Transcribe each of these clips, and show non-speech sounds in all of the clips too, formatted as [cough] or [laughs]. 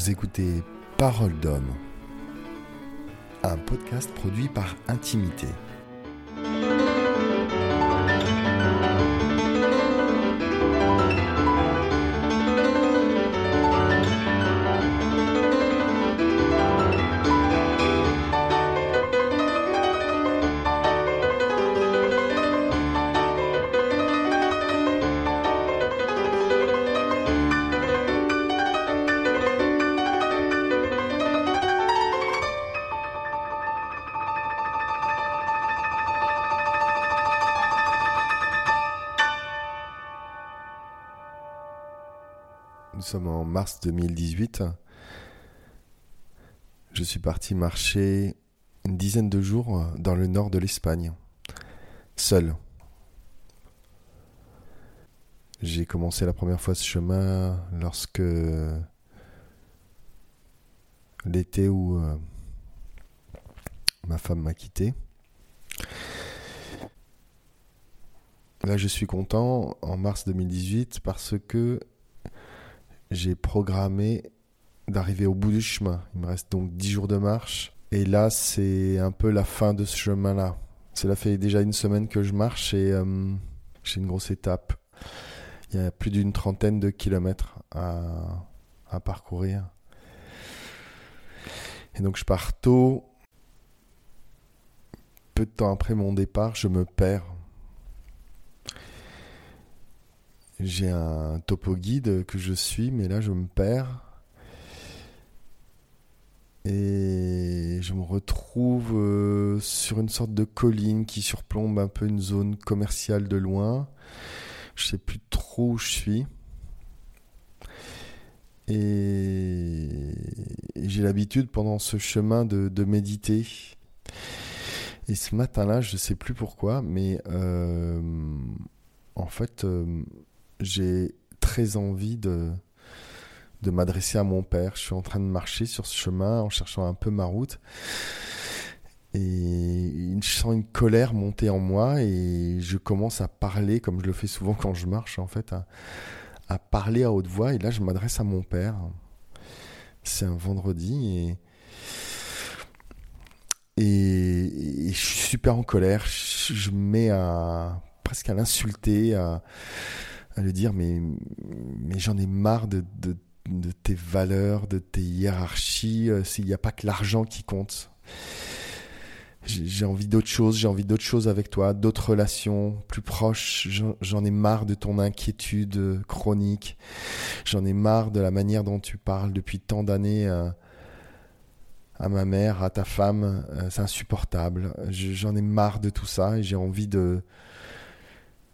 Vous écoutez Parole d'homme, un podcast produit par Intimité. Nous sommes en mars 2018. Je suis parti marcher une dizaine de jours dans le nord de l'Espagne, seul. J'ai commencé la première fois ce chemin lorsque l'été où euh, ma femme m'a quitté. Là, je suis content en mars 2018 parce que j'ai programmé d'arriver au bout du chemin. Il me reste donc 10 jours de marche. Et là, c'est un peu la fin de ce chemin-là. Cela fait déjà une semaine que je marche et euh, j'ai une grosse étape. Il y a plus d'une trentaine de kilomètres à, à parcourir. Et donc je pars tôt. Peu de temps après mon départ, je me perds. J'ai un topo guide que je suis, mais là je me perds. Et je me retrouve euh, sur une sorte de colline qui surplombe un peu une zone commerciale de loin. Je sais plus trop où je suis. Et, j'ai l'habitude pendant ce chemin de, de, méditer. Et ce matin-là, je ne sais plus pourquoi, mais euh, en fait, euh, j'ai très envie de, de m'adresser à mon père. Je suis en train de marcher sur ce chemin en cherchant un peu ma route. Et je sens une colère monter en moi et je commence à parler, comme je le fais souvent quand je marche, en fait, à, à parler à haute voix. Et là, je m'adresse à mon père. C'est un vendredi et, et, je suis super en colère. Je, je me mets à presque à l'insulter, à, à lui dire mais, mais j'en ai marre de, de, tes valeurs, de tes hiérarchies. S'il n'y a pas que l'argent qui compte. J'ai envie d'autre chose, j'ai envie d'autre chose avec toi, d'autres relations plus proches. J'en ai marre de ton inquiétude chronique. J'en ai marre de la manière dont tu parles depuis tant d'années à, à, ma mère, à ta femme. C'est insupportable. J'en ai marre de tout ça et j'ai envie de,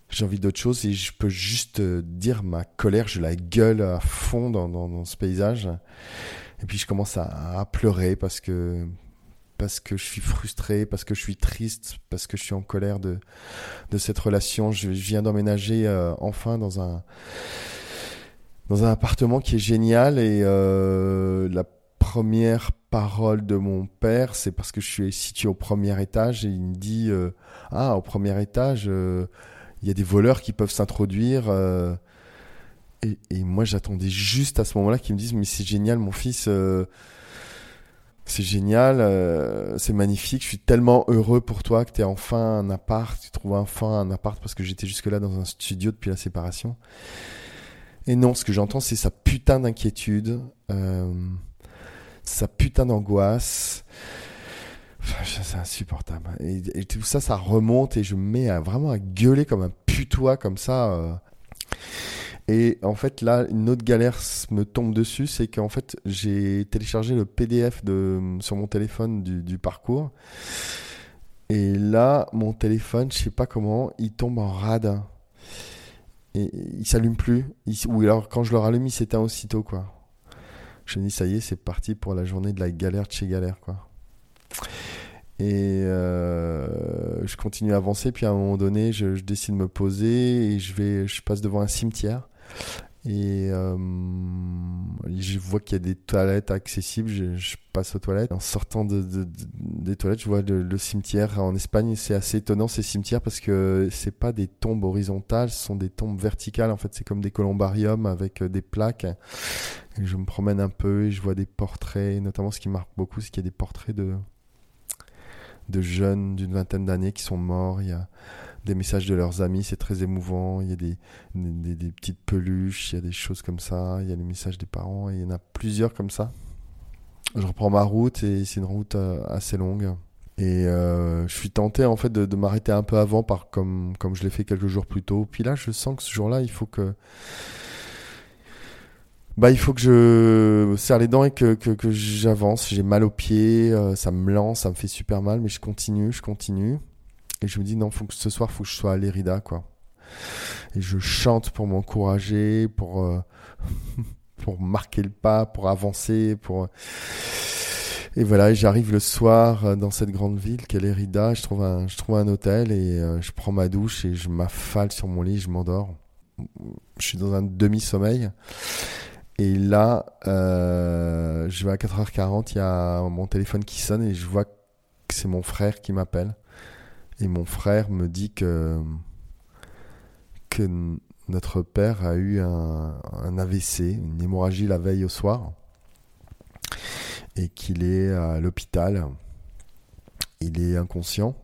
j'ai envie d'autre chose et je peux juste dire ma colère, je la gueule à fond dans, dans, dans ce paysage. Et puis je commence à, à, pleurer parce que parce que je suis frustré, parce que je suis triste, parce que je suis en colère de de cette relation. Je, je viens d'emménager euh, enfin dans un dans un appartement qui est génial et euh, la première parole de mon père, c'est parce que je suis situé au premier étage et il me dit euh, ah au premier étage euh, il y a des voleurs qui peuvent s'introduire. Euh, et, moi, j'attendais juste à ce moment-là qu'ils me disent, mais c'est génial, mon fils, euh, c'est génial, euh, c'est magnifique, je suis tellement heureux pour toi que tu aies enfin un appart, tu trouves enfin un appart parce que j'étais jusque-là dans un studio depuis la séparation. Et non, ce que j'entends, c'est sa putain d'inquiétude, sa putain d'angoisse. C'est insupportable. Et, tout ça, ça remonte et je me mets vraiment à gueuler comme un putois comme ça. Euh. Et en fait, là, une autre galère me tombe dessus, c'est qu'en fait, j'ai téléchargé le PDF de, sur mon téléphone du, parcours. Et là, mon téléphone, je sais pas comment, il tombe en rade. Et il s'allume plus. Ou alors, quand je le rallume, il s'éteint aussitôt, quoi. Je me dis, ça y est, c'est parti pour la journée de la galère de chez galère, quoi. Et euh, je continue à avancer, puis à un moment donné, je, je, décide de me poser et je vais, je passe devant un cimetière. Et euh, je vois qu'il y a des toilettes accessibles. Je, passe aux toilettes. En sortant de, des toilettes, je vois le, cimetière. En Espagne, c'est assez étonnant ces cimetières parce que c'est pas des tombes horizontales, ce sont des tombes verticales. En fait, c'est comme des columbariums avec euh, des plaques. Je me promène un peu et je vois des portraits. Notamment, ce qui marque beaucoup, c'est qu'il y a des portraits de de jeunes d'une vingtaine d'années qui sont morts. Il y a des messages de leurs amis, c'est très émouvant. Il y a des, des, petites peluches, il y a des choses comme ça. Il y a les messages des parents, il y en a plusieurs comme ça. Je reprends ma route et c'est une route euh, assez longue. Et euh, je suis tenté en fait de, m'arrêter un peu avant, par, comme, comme je l'ai fait quelques jours plus tôt. Puis là, je sens que ce jour-là, il faut que bah, il faut que je serre les dents et que, que, que j'avance. J'ai mal aux pieds, euh, ça me lance, ça me fait super mal, mais je continue, je continue. Et je me dis, non, faut que ce soir, faut que je sois à l'Erida, quoi. Et je chante pour m'encourager, pour, euh, [laughs] pour marquer le pas, pour avancer, pour. Et voilà, j'arrive le soir euh, dans cette grande ville qu'est l'Erida. Je trouve un, je trouve un hôtel et je prends ma douche et je m'affale sur mon lit, je m'endors. Je suis dans un demi-sommeil. Et là, euh, je vais à 4h40, il y a mon téléphone qui sonne et je vois que c'est mon frère qui m'appelle. Et mon frère me dit que, que notre père a eu un, un AVC, une hémorragie la veille au soir, et qu'il est à l'hôpital. Il est inconscient.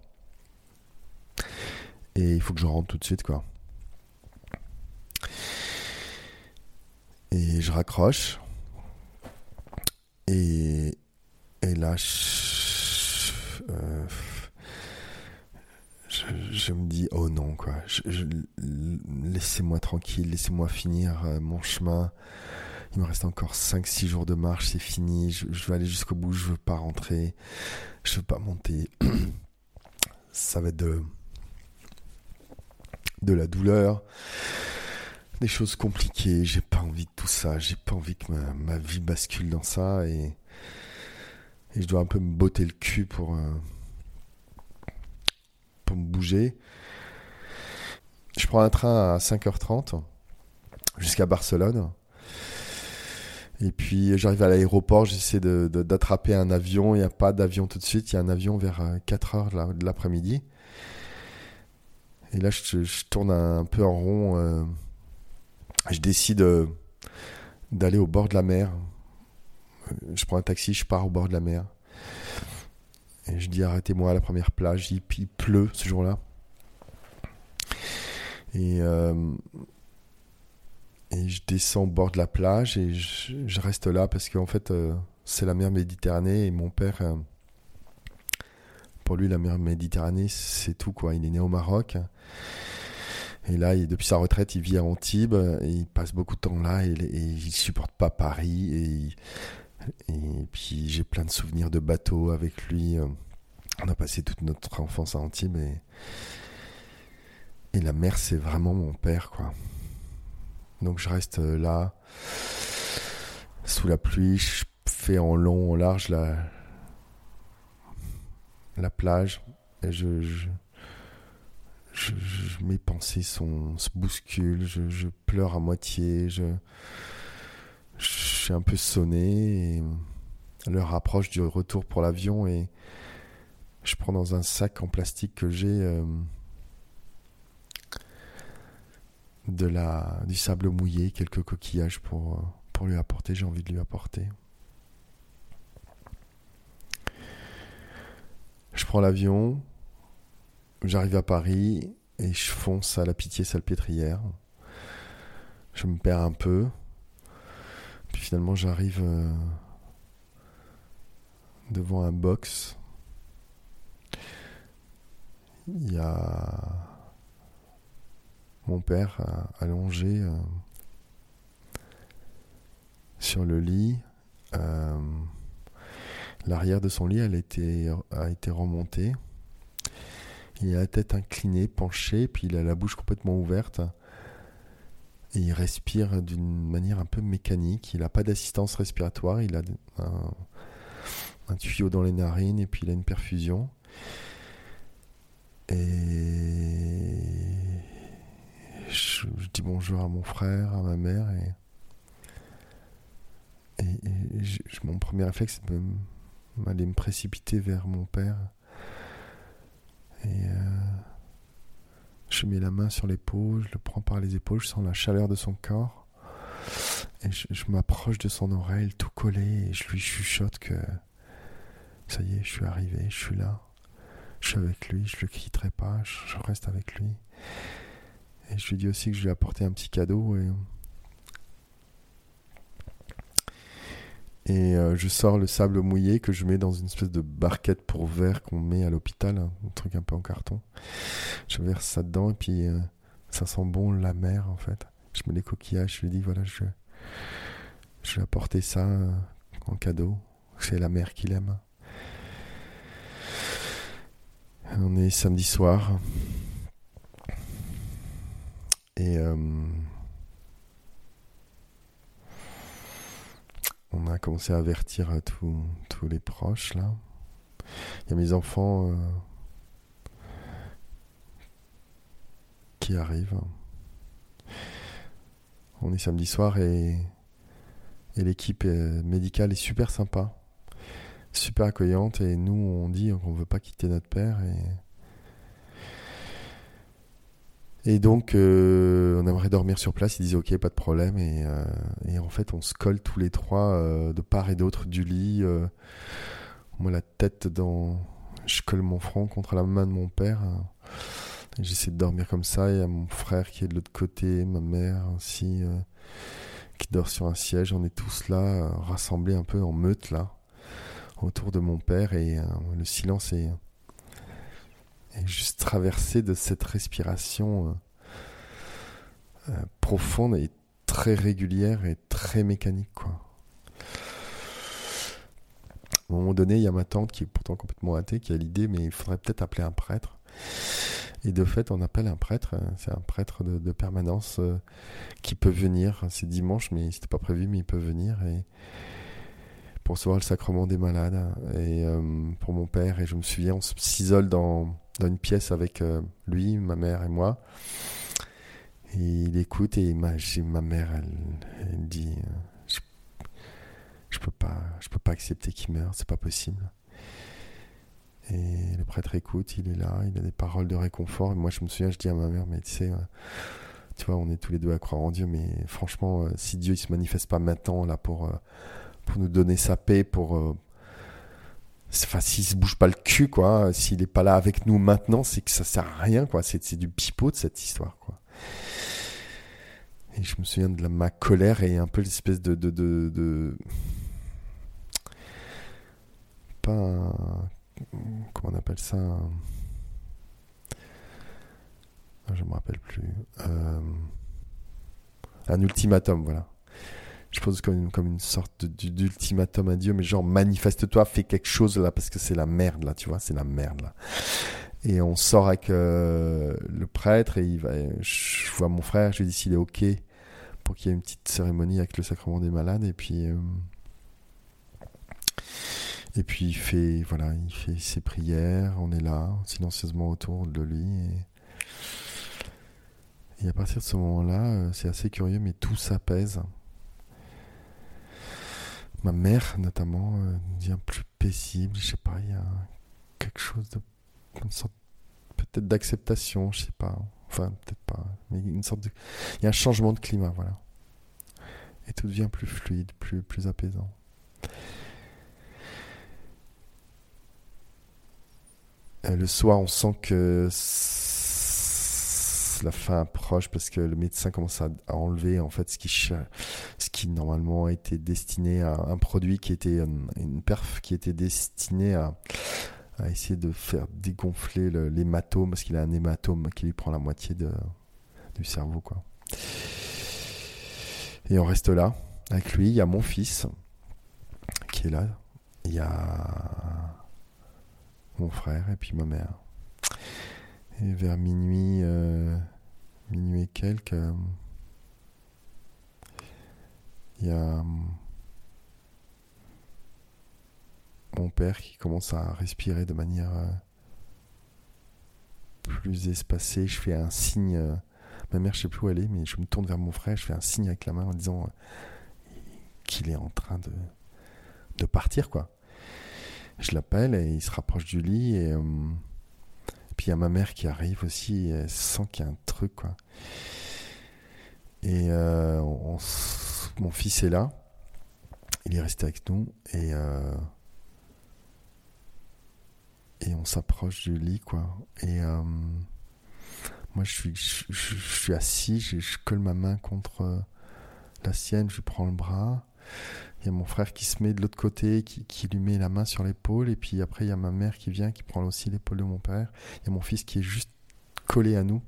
Et il faut que je rentre tout de suite, quoi. Et je raccroche. Et, et là, je, euh, me dis, oh non, quoi. laissez-moi tranquille, laissez-moi finir euh, mon chemin. Il me reste encore 5-6 jours de marche, c'est fini. Je, veux aller jusqu'au bout, je veux pas rentrer. Je veux pas monter. [clears throat] Ça va être de la douleur des choses compliquées, j'ai pas envie de tout ça, j'ai pas envie que ma, vie bascule dans ça et, et, je dois un peu me botter le cul pour, euh, pour me bouger. Je prends un train à 5h30 jusqu'à Barcelone. Et puis j'arrive à l'aéroport, j'essaie d'attraper un avion. Il n'y a pas d'avion tout de suite, il y a un avion vers 4h euh, de l'après-midi. Et là, je, tourne un, peu en rond. Euh, je décide euh, d'aller au bord de la mer. Euh, je prends un taxi, je pars au bord de la mer. Et je dis arrêtez-moi à la première plage. Il, pleut ce jour-là. Et, euh, et je descends au bord de la plage et je, reste là parce qu'en fait c'est la mer Méditerranée et mon père, pour lui la mer Méditerranée c'est tout quoi. Il est né au Maroc. Et là, depuis sa retraite, il vit à Antibes et il passe beaucoup de temps là et, et il supporte pas Paris. Et, puis j'ai plein de souvenirs de bateaux avec lui. On a passé toute notre enfance à Antibes et, la mer, c'est vraiment mon père, quoi. Donc je reste là, sous la pluie, je fais en long, en large la, la plage et je mes pensées sont, se bousculent, je, pleure à moitié, je, suis un peu sonné. L'heure approche du retour pour l'avion et je prends dans un sac en plastique que j'ai euh, du sable mouillé, quelques coquillages pour, pour lui apporter. J'ai envie de lui apporter. Je prends l'avion, J'arrive à Paris et je fonce à la pitié salpêtrière. Je me perds un peu. Puis finalement, j'arrive euh, devant un box. Il y a mon père allongé euh, sur le lit. Euh, l'arrière de son lit elle a été remontée. Il a la tête inclinée, penchée, puis il a la bouche complètement ouverte. Il respire d'une manière un peu mécanique. Il n'a pas d'assistance respiratoire. Il a un, tuyau dans les narines et puis il a une perfusion. Et je, dis bonjour à mon frère, à ma mère. Et, mon premier réflexe, c'est de me précipiter vers mon père et euh, je mets la main sur l'épaule, je le prends par les épaules, je sens la chaleur de son corps. Et je, m'approche de son oreille, tout collé, et je lui chuchote que ça y est, je suis arrivé, je suis là. Je suis avec lui, je le quitterai pas, je, reste avec lui. Et je lui dis aussi que je lui ai apporté un petit cadeau Et euh, je sors le sable mouillé que je mets dans une espèce de barquette pour verre qu'on met à l'hôpital, un truc un peu en carton. Je verse ça dedans et puis euh, ça sent bon la mer en fait. Je mets les coquillages, je lui dis voilà, je, je vais apporter ça euh, en cadeau. C'est la mer qu'il aime. On est samedi soir. Et a commencé à avertir euh, tous les proches là. Il y a mes enfants euh, qui arrivent. On est samedi soir et, l'équipe euh, médicale est super sympa, super accueillante et nous on dit qu'on veut pas quitter notre père et et donc, euh, on aimerait dormir sur place. Il disait ok, pas de problème. Et, euh, et en fait, on se colle tous les trois euh, de part et d'autre du lit. moi, la tête dans. Je colle mon front contre la main de mon père. J'essaie de dormir comme ça. Il y a mon frère qui est de l'autre côté, ma mère aussi, qui dort sur un siège. On est tous là, rassemblés un peu en meute, là, autour de mon père. Et le silence est et juste traversé de cette respiration euh, euh, profonde et très régulière et très mécanique. Quoi. À un moment donné, il y a ma tante qui est pourtant complètement athée, qui a l'idée, mais il faudrait peut-être appeler un prêtre. Et de fait, on appelle un prêtre, euh, c'est un prêtre de, permanence qui peut venir. C'est dimanche, mais c'était pas prévu, mais il peut venir et pour recevoir le sacrement des malades. Et pour mon père, et je me souviens, on s'isole dans dans une pièce avec euh, lui, ma mère et moi. Et il écoute et ma, ma mère, elle, dit euh, je, je, peux pas, je peux pas accepter qu'il meure, c'est pas possible. Et le prêtre écoute, il est là, il a des paroles de réconfort. Et moi, je me souviens, je dis à ma mère, mais tu sais, euh, tu vois, on est tous les deux à croire en Dieu, mais franchement, si Dieu il se manifeste pas maintenant là pour pour nous donner sa paix, pour enfin s'il se bouge pas le cul quoi s'il est pas là avec nous maintenant c'est que ça sert à rien quoi. C'est du pipeau de cette histoire quoi. Et je me souviens de ma colère et un peu l'espèce de, de, de, pas comment on appelle ça un, ah, je me rappelle plus euh, un ultimatum voilà je pose comme une, comme une sorte d'ultimatum à Dieu, mais genre manifeste-toi, fais quelque chose là, parce que c'est la merde là, tu vois, c'est la merde là. Et on sort avec euh, le prêtre et il va, je vois mon frère, je lui dis s'il est ok pour qu'il y ait une petite cérémonie avec le sacrement des malades et puis euh, et puis il fait voilà, il fait ses prières, on est là silencieusement autour de lui et, et à partir de ce moment-là, euh, c'est assez curieux, mais tout s'apaise ma mère notamment euh, devient plus paisible. Je sais pas, il y a quelque chose de sorte peut-être d'acceptation, je sais pas. Enfin, peut-être pas, mais une sorte de il y a un changement de climat, voilà. Et tout devient plus fluide, plus plus apaisant. Euh, le soir, on sent que la fin approche parce que le médecin commence à, enlever en fait ce qui, ce qui normalement était destiné à un produit qui était euh, une perf qui était destiné à, essayer de faire dégonfler l'hématome parce qu'il a un hématome qui lui prend la moitié du cerveau quoi. Et on reste là avec lui. Il y a mon fils qui est là. Il y a mon frère et puis ma mère. Et vers minuit, euh, minuit et quelques, euh, il y a euh, mon père qui commence à respirer de manière plus espacée. Je fais un signe. ma mère, je sais plus où elle est, mais je me tourne vers mon frère. Je fais un signe avec la main en disant qu'il est en train de de partir, quoi. Je l'appelle et il se rapproche du lit et, il y a ma mère qui arrive aussi, et elle sent qu'il y a un truc, quoi. Et euh, mon fils est là, il est resté avec nous et euh, et on s'approche du lit, quoi. Et moi, je suis, je, suis assis, je, colle ma main contre la sienne, je prends le bras. Il y a mon frère qui se met de l'autre côté, qui, lui met la main sur l'épaule. Et puis après, il y a ma mère qui vient, qui prend aussi l'épaule de mon père. Il y a mon fils qui est juste collé à nous,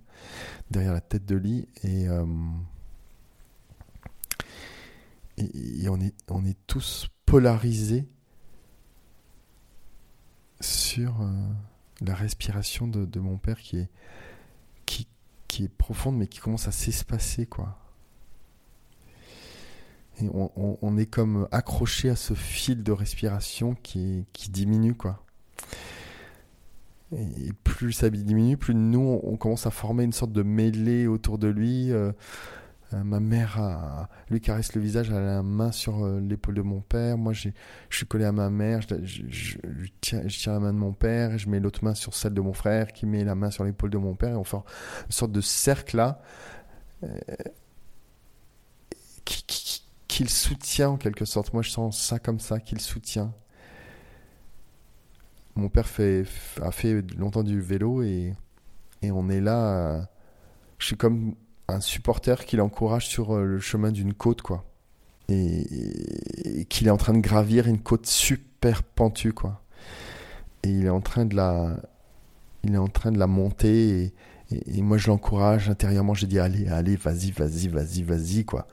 derrière la tête de lit. Et, euh, et, on, est, on est tous polarisés sur euh, la respiration de, de, mon père qui est, qui, qui est profonde, mais qui commence à s'espacer, quoi on, est comme accroché à ce fil de respiration qui, qui diminue, quoi. Et plus ça diminue, plus nous, on, commence à former une sorte de mêlée autour de lui. Euh, euh, ma mère lui caresse le visage, elle a la main sur euh, l'épaule de mon père. Moi, je suis collé à ma mère, je, tiens, la main de mon père, et je mets l'autre main sur celle de mon frère, qui met la main sur l'épaule de mon père, et on fait une sorte de cercle là. Qu'il soutient en quelque sorte. Moi, je sens ça comme ça, qu'il soutient. Mon père a fait longtemps du vélo et, on est là. je suis comme un supporter qui l'encourage sur euh, le chemin d'une côte, quoi. Et, qu'il est en train de gravir une côte super pentue, quoi. Et il est en train de la, il est en train de la monter et, et moi je l'encourage intérieurement. J'ai dit allez, allez, vas-y, vas-y, vas-y, vas-y, quoi.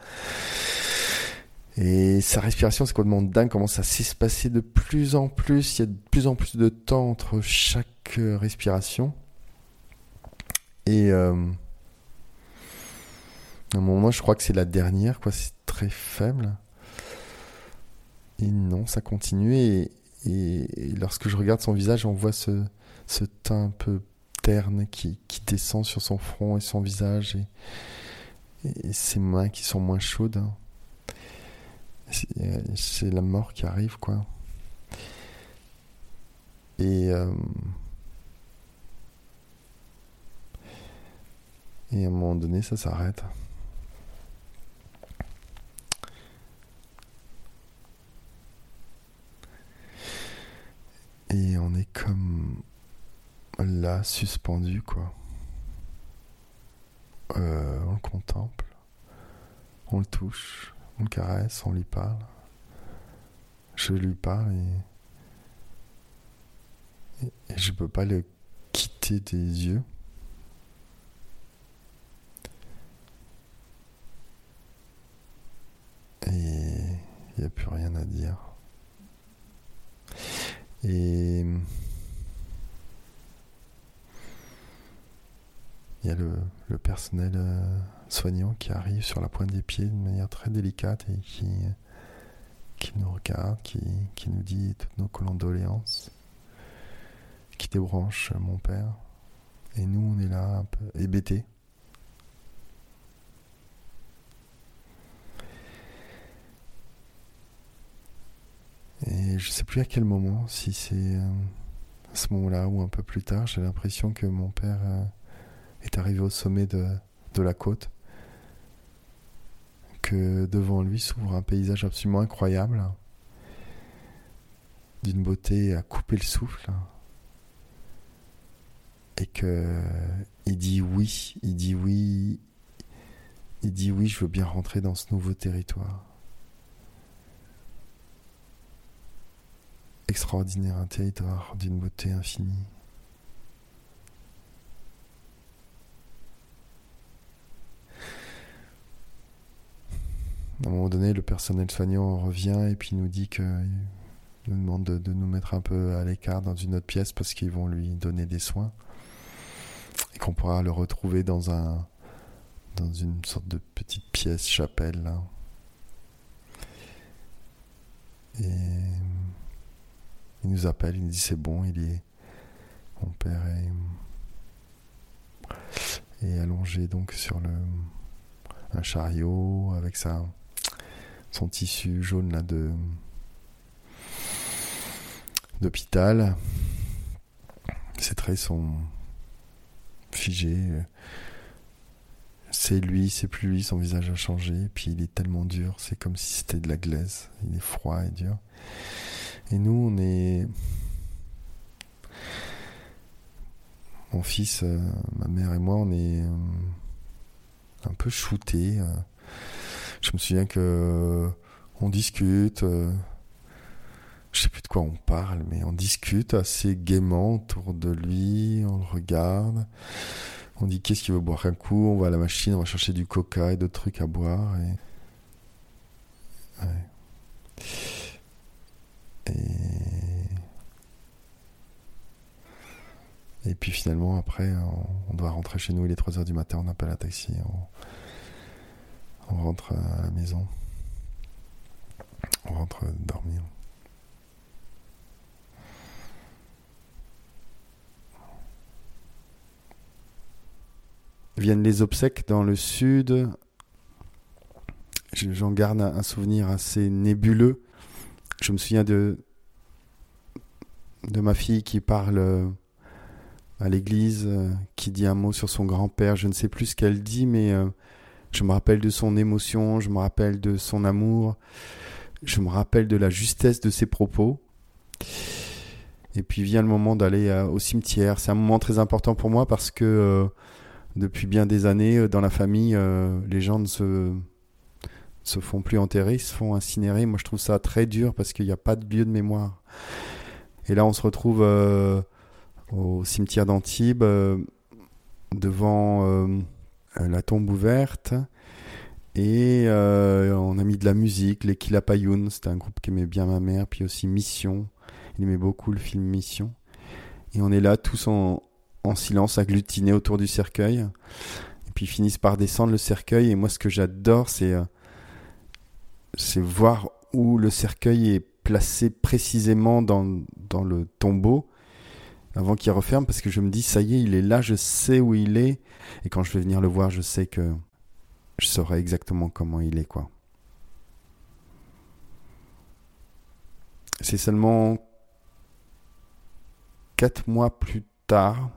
Et sa respiration, c'est complètement dingue, commence à s'espacer de plus en plus. Il y a de plus en plus de temps entre chaque euh, respiration. Et euh, à un moment, je crois que c'est la dernière, quoi. C'est très faible. Et non, ça continue. Et, lorsque je regarde son visage, on voit ce, teint un peu terne qui, descend sur son front et son visage. Et, et ses mains qui sont moins chaudes. Hein c'est la mort qui arrive, quoi. Et, euh, et à un moment donné, ça s'arrête. Et on est comme là, suspendu, quoi. Euh, on le contemple, on le touche, on le caresse, on lui parle. Je lui parle et, et je peux pas le quitter des yeux. Et il n'y a plus rien à dire. Et il y a le, le personnel euh, soignant qui arrive sur la pointe des pieds de manière très délicate et qui, qui nous regarde, qui, qui nous dit toutes nos condoléances, qui débranche mon père. Et nous, on est là un peu hébétés. Et je sais plus à quel moment, si c'est euh, à ce moment-là ou un peu plus tard, j'ai l'impression que mon père euh, est arrivé au sommet de, de la côte devant lui s'ouvre un paysage absolument incroyable, d'une beauté à couper le souffle, et que il dit oui, il dit oui, il dit oui, je veux bien rentrer dans ce nouveau territoire. Extraordinaire, un territoire d'une beauté infinie. À un moment donné, le personnel soignant revient et puis nous dit que nous demande de, nous mettre un peu à l'écart dans une autre pièce parce qu'ils vont lui donner des soins et qu'on pourra le retrouver dans un dans une sorte de petite pièce chapelle là. Et il nous appelle, il nous dit c'est bon, il est mon père est, est allongé donc sur le un chariot avec sa son tissu jaune là de d'hôpital. Ses traits sont figés. C'est lui, c'est plus lui, son visage a changé. Puis il est tellement dur, c'est comme si c'était de la glaise. Il est froid et dur. Et nous, on est. Mon fils, euh, ma mère et moi, on est euh, un peu shootés. Euh. Je me souviens que on discute. je sais plus de quoi on parle, mais on discute assez gaiement autour de lui. On le regarde. On dit qu'est-ce qu'il veut boire un coup? On va à la machine, on va chercher du coca et d'autres trucs à boire. Et... Puis finalement, après, on, doit rentrer chez nous. Il est 3h du matin, on appelle un taxi. On rentre à la maison. On rentre dormir. Viennent les obsèques dans le sud. J'en garde un souvenir assez nébuleux je me souviens de, de ma fille qui parle à l'église, euh, qui dit un mot sur son grand-père. Je ne sais plus ce qu'elle dit, mais euh, je me rappelle de son émotion, je me rappelle de son amour, je me rappelle de la justesse de ses propos. Et puis vient le moment d'aller au cimetière. C'est un moment très important pour moi parce que depuis bien des années, dans la famille, les gens ne se se font plus enterrer, ils se font incinérer. Moi, je trouve ça très dur parce qu'il n'y a pas de lieu de mémoire. Et là, on se retrouve euh, au cimetière d'Antibes, euh, devant euh, la tombe ouverte. Et on a mis de la musique, les Kilapayoun, c'était un groupe qui aimait bien ma mère, puis aussi Mission. Il aimait beaucoup le film Mission. Et on est là tous en, en silence, agglutinés autour du cercueil. Et puis ils finissent par descendre le cercueil. Et moi, ce que j'adore, c'est c'est voir où le cercueil est placé précisément dans, dans le tombeau avant qu'il referme parce que je me dis ça y est, il est là, je sais où il est. Et quand je vais venir le voir, je sais que je saurai exactement comment il est quoi. C'est seulement quatre mois plus tard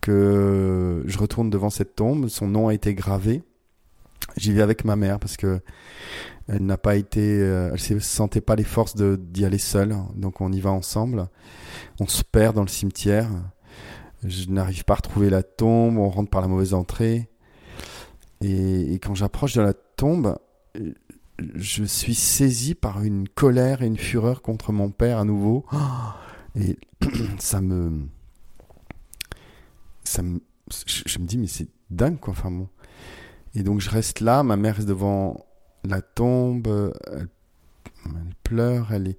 que je retourne devant cette tombe, son nom a été gravé J'y vais avec ma mère parce que elle n'a pas été, euh, elle se sentait pas les forces d'y aller seule, donc on y va ensemble. On se perd dans le cimetière. Je n'arrive pas à retrouver la tombe. On rentre par la mauvaise entrée. Et, quand j'approche de la tombe, je suis saisi par une colère et une fureur contre mon père à nouveau. Et [clears throat] ça me, ça me, je, me dis mais c'est dingue quoi. Enfin bon, et donc je reste là, ma mère reste devant la tombe, elle, pleure, elle est,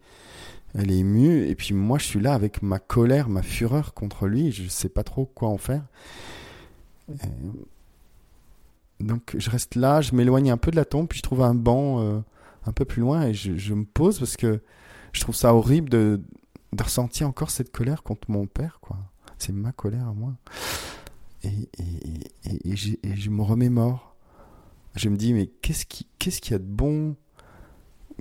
elle est émue, et puis moi je suis là avec ma colère, ma fureur contre lui, je ne sais pas trop quoi en faire. donc je reste là, je m'éloigne un peu de la tombe, puis je trouve un banc euh, un peu plus loin, et je, me pose parce que je trouve ça horrible de, de ressentir encore cette colère contre mon père, quoi. C'est ma colère à moi. Et, et, et, et je me remémore je me dis, mais qu'est-ce qu'il qu'est-ce qu'il y a de bon?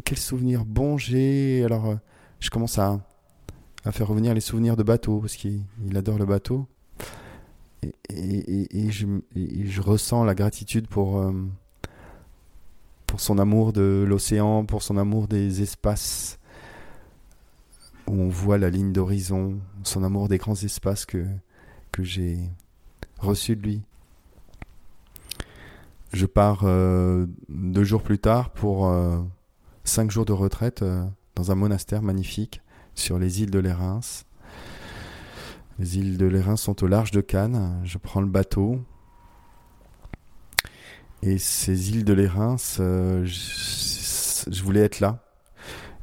Quel souvenir bon j'ai? Alors, euh, je commence à, faire revenir les souvenirs de bateau, parce qu'il adore le bateau. Et, je, ressens la gratitude pour, euh, pour son amour de l'océan, pour son amour des espaces où on voit la ligne d'horizon, son amour des grands espaces que, que j'ai reçus de lui je pars euh, deux jours plus tard pour euh, cinq jours de retraite euh, dans un monastère magnifique sur les îles de l'Érins. Les îles de l'Érins sont au large de Cannes. Je prends le bateau. Et ces îles de l'Érins, je, voulais être là.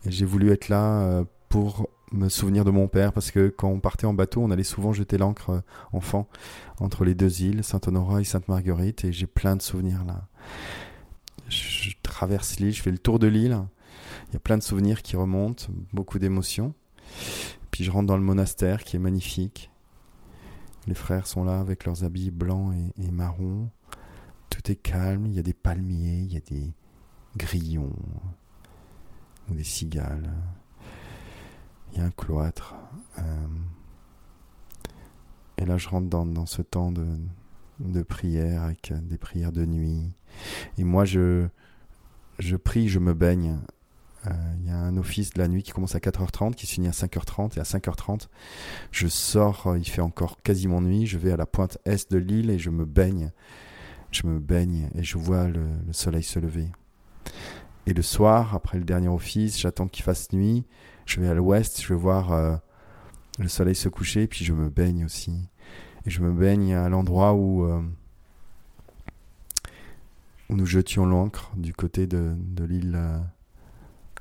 J'ai voulu être là pour me souvenir de mon père parce que quand on partait en bateau, on allait souvent jeter l'ancre euh, enfant entre les deux îles, Saint-Honorat et Sainte-Marguerite, et j'ai plein de souvenirs là. Je traverse l'île, je fais le tour de l'île, il y a plein de souvenirs qui remontent, beaucoup d'émotions. Puis je rentre dans le monastère qui est magnifique. Les frères sont là avec leurs habits blancs et, et marrons. Tout est calme, il y a des palmiers, il y a des grillons, ou des cigales. Il y a un cloître. Euh, et là, je rentre dans, dans ce temps de, de prière avec des prières de nuit. Et moi, je, je prie, je me baigne. Euh, il y a un office de la nuit qui commence à 4h30, qui se finit à 5h30. Et à 5h30, je sors, il fait encore quasiment nuit. Je vais à la pointe est de l'île et je me baigne. Je me baigne et je vois le, soleil se lever. Et le soir, après le dernier office, j'attends qu'il fasse nuit. Je vais à l'ouest, je vais voir euh, le soleil se coucher, puis je me baigne aussi. Et je me baigne à l'endroit où, euh, nous jetions l'ancre du côté de, l'île euh,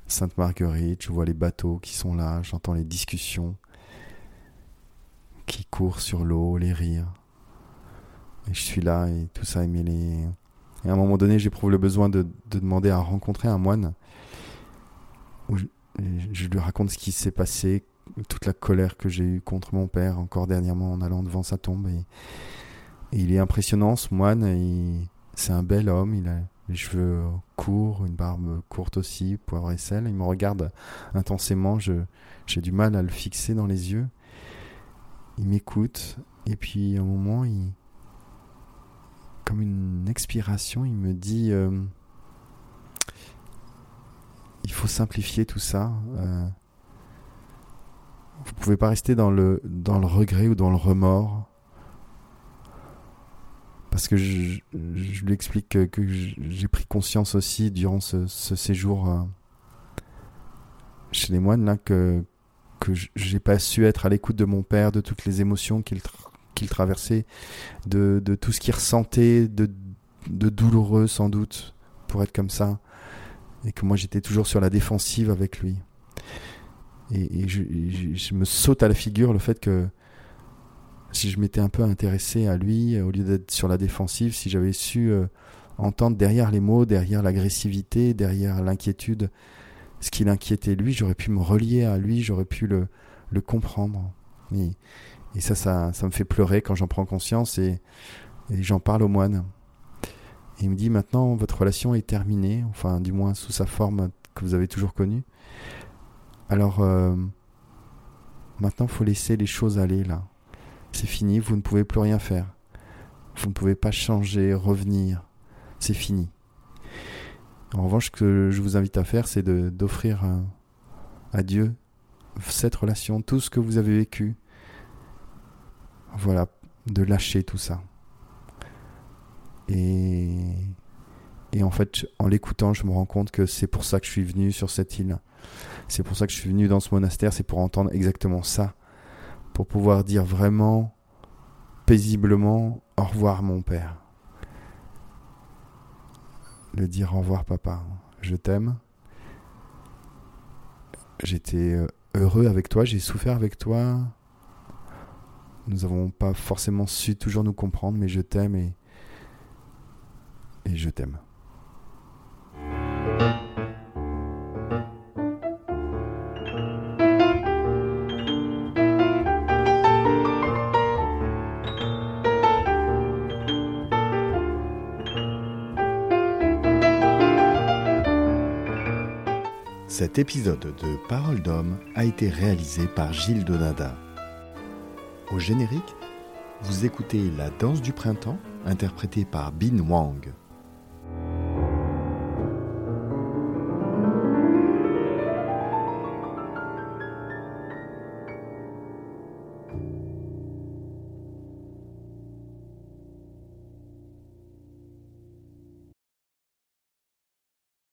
Sainte-Marguerite. Je vois les bateaux qui sont là, j'entends les discussions qui courent sur l'eau, les rires. Et je suis là et tout ça est mêlé. Et à un moment donné, j'éprouve le besoin de, de, demander à rencontrer un moine. Je lui raconte ce qui s'est passé, toute la colère que j'ai eue contre mon père encore dernièrement en allant devant sa tombe. Et, il est impressionnant ce moine. C'est un bel homme. Il a les cheveux courts, une barbe courte aussi, poivre et sel. Il me regarde intensément. J'ai du mal à le fixer dans les yeux. Il m'écoute. Et puis à un moment, il, comme une expiration, il me dit euh, il faut simplifier tout ça. Euh, vous pouvez pas rester dans le, dans le regret ou dans le remords. Parce que je, lui explique que, j'ai pris conscience aussi durant ce, séjour euh, chez les moines là que, que j'ai pas su être à l'écoute de mon père, de toutes les émotions qu'il qu'il traversait, de, de, tout ce qu'il ressentait, de, de douloureux sans doute, pour être comme ça. Et que moi j'étais toujours sur la défensive avec lui. Et, je, me saute à la figure le fait que si je m'étais un peu intéressé à lui, au lieu d'être sur la défensive, si j'avais su euh, entendre derrière les mots, derrière l'agressivité, derrière l'inquiétude, ce qui l'inquiétait lui, j'aurais pu me relier à lui, j'aurais pu le, comprendre. Et, et, ça, ça, ça me fait pleurer quand j'en prends conscience et, et j'en parle au moine. Il me dit maintenant, votre relation est terminée, enfin du moins sous sa forme que vous avez toujours connue. Alors, euh, maintenant, faut laisser les choses aller là. C'est fini, vous ne pouvez plus rien faire. Vous ne pouvez pas changer, revenir. C'est fini. En revanche, ce que je vous invite à faire, c'est d'offrir à Dieu cette relation, tout ce que vous avez vécu. Voilà, de lâcher tout ça. Et, en fait, en l'écoutant, je me rends compte que c'est pour ça que je suis venu sur cette île. C'est pour ça que je suis venu dans ce monastère, c'est pour entendre exactement ça. Pour pouvoir dire vraiment, paisiblement, au revoir mon père. Le dire au revoir papa, je t'aime. J'étais euh, heureux avec toi, j'ai souffert avec toi. Nous n'avons pas forcément su toujours nous comprendre, mais je t'aime et, et je t'aime. Cet épisode de Parole d'homme a été réalisé par Gilles Donada. Au générique, vous écoutez La danse du printemps, interprétée par Bin Wang.